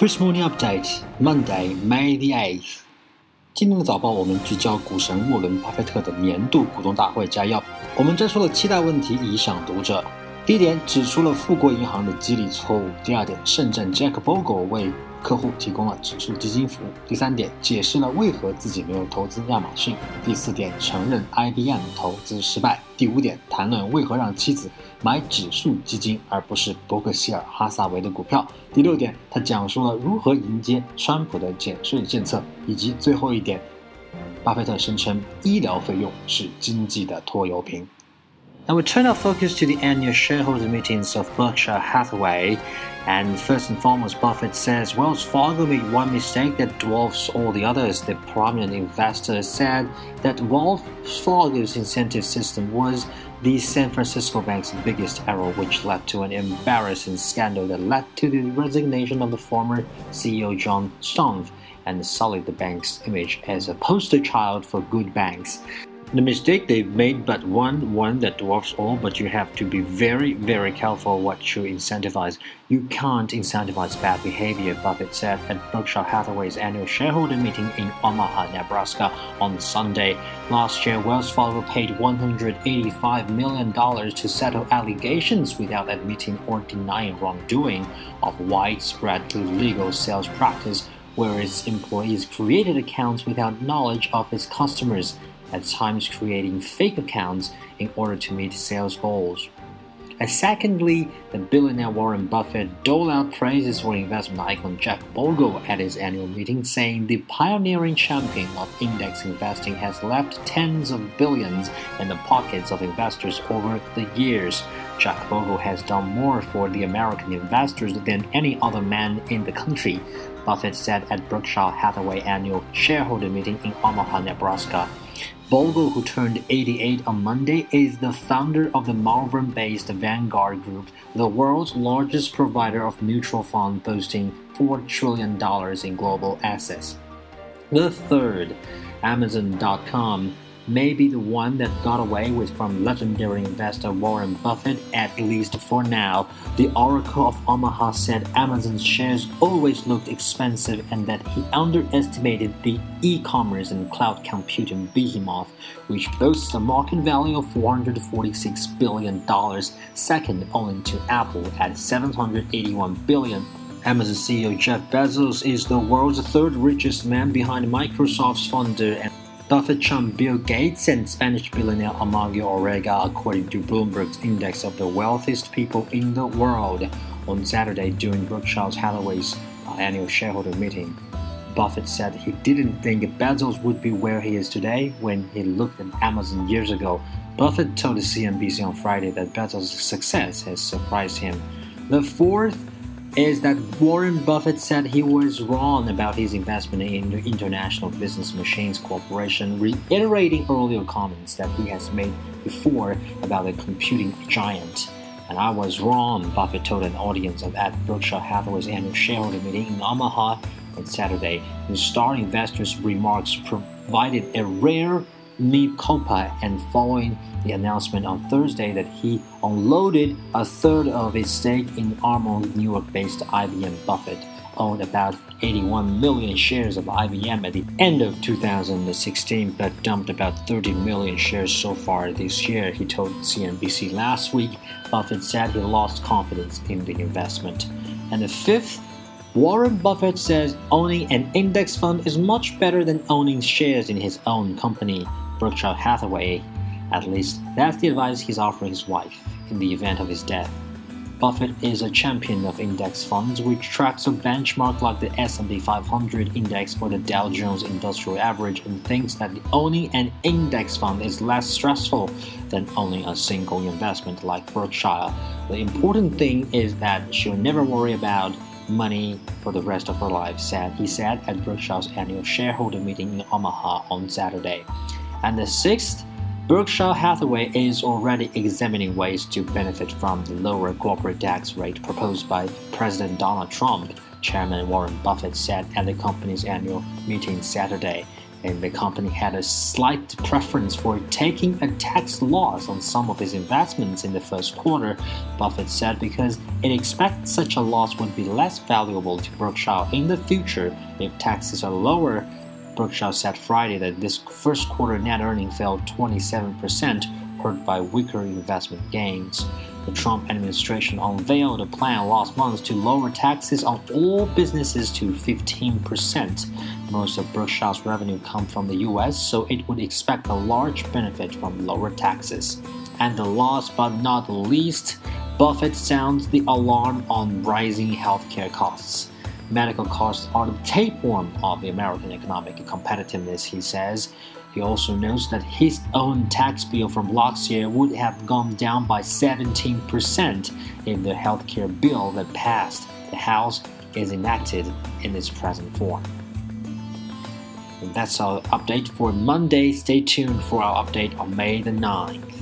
First Morning Update Monday, May the eighth。今天的早报，我们聚焦股神沃伦·巴菲特的年度股东大会摘要。我们摘出了七大问题，以赏读者。第一点，指出了富国银行的激励错误。第二点，盛证 Jack Bogle 为客户提供了指数基金服务。第三点，解释了为何自己没有投资亚马逊。第四点，承认 IBM 投资失败。第五点，谈论为何让妻子买指数基金而不是伯克希尔哈撒韦的股票。第六点，他讲述了如何迎接川普的减税政策。以及最后一点，巴菲特声称医疗费用是经济的拖油瓶。Now we turn our focus to the annual shareholder meetings of Berkshire Hathaway. And first and foremost, Buffett says Wells Fargo made one mistake that dwarfs all the others. The prominent investor said that Wells Fargo's incentive system was the San Francisco bank's biggest error, which led to an embarrassing scandal that led to the resignation of the former CEO John Stumpf and sullied the bank's image as a poster child for good banks. The mistake they've made but one, one that dwarfs all, but you have to be very, very careful what you incentivize. You can't incentivize bad behavior, Buffett said at Berkshire Hathaway's annual shareholder meeting in Omaha, Nebraska on Sunday. Last year, Wells Fargo paid $185 million to settle allegations without admitting or denying wrongdoing of widespread illegal sales practice where its employees created accounts without knowledge of its customers at times creating fake accounts in order to meet sales goals. And secondly, the billionaire Warren Buffett doled out praises for investment icon Jack Bogle at his annual meeting, saying the pioneering champion of index investing has left tens of billions in the pockets of investors over the years. Jack Bogle has done more for the American investors than any other man in the country, Buffett said at Berkshire Hathaway annual shareholder meeting in Omaha, Nebraska. Bogle, who turned 88 on Monday, is the founder of the Malvern based Vanguard Group, the world's largest provider of mutual funds, boasting $4 trillion in global assets. The third, Amazon.com, may be the one that got away with from legendary investor Warren Buffett, at least for now. The Oracle of Omaha said Amazon's shares always looked expensive and that he underestimated the e commerce and cloud computing behemoth, which boasts a market value of $446 billion, second only to Apple at 781 billion. Amazon CEO Jeff Bezos is the world's third richest man behind Microsoft's founder and Buffett chum Bill Gates and Spanish billionaire Amancio Ortega, according to Bloomberg's index of the wealthiest people in the world. On Saturday, during Berkshire Hathaway's uh, annual shareholder meeting, Buffett said he didn't think Bezos would be where he is today when he looked at Amazon years ago. Buffett told the CNBC on Friday that Bezos' success has surprised him. The fourth is that Warren Buffett said he was wrong about his investment in the International Business Machines Corporation, reiterating earlier comments that he has made before about the computing giant. And I was wrong, Buffett told an audience at Berkshire Hathaway's annual shareholder meeting in Omaha on Saturday. The star investor's remarks provided a rare mea culpa and following the announcement on Thursday that he unloaded a third of his stake in Armonk, New York based IBM Buffett owned about 81 million shares of IBM at the end of 2016, but dumped about 30 million shares so far this year, he told CNBC last week. Buffett said he lost confidence in the investment. And the fifth, Warren Buffett says owning an index fund is much better than owning shares in his own company, Berkshire Hathaway. At least, that's the advice he's offering his wife in the event of his death. Buffett is a champion of index funds, which tracks a benchmark like the S&P 500 index or the Dow Jones Industrial Average, and thinks that owning an index fund is less stressful than owning a single investment like Berkshire. The important thing is that she'll never worry about money for the rest of her life, said he said at Berkshire's annual shareholder meeting in Omaha on Saturday. And the sixth Berkshire Hathaway is already examining ways to benefit from the lower corporate tax rate proposed by President Donald Trump, Chairman Warren Buffett said at the company's annual meeting Saturday. and the company had a slight preference for taking a tax loss on some of its investments in the first quarter, Buffett said, because it expects such a loss would be less valuable to Berkshire in the future if taxes are lower. Berkshire said Friday that this first quarter net earning fell 27%, hurt by weaker investment gains. The Trump administration unveiled a plan last month to lower taxes on all businesses to 15%. Most of Berkshire's revenue comes from the US, so it would expect a large benefit from lower taxes. And the last but not least, Buffett sounds the alarm on rising healthcare costs. Medical costs are the tapeworm of the American economic competitiveness, he says. He also notes that his own tax bill from last year would have gone down by 17% if the healthcare bill that passed the House is enacted in its present form. And that's our update for Monday. Stay tuned for our update on May the 9th.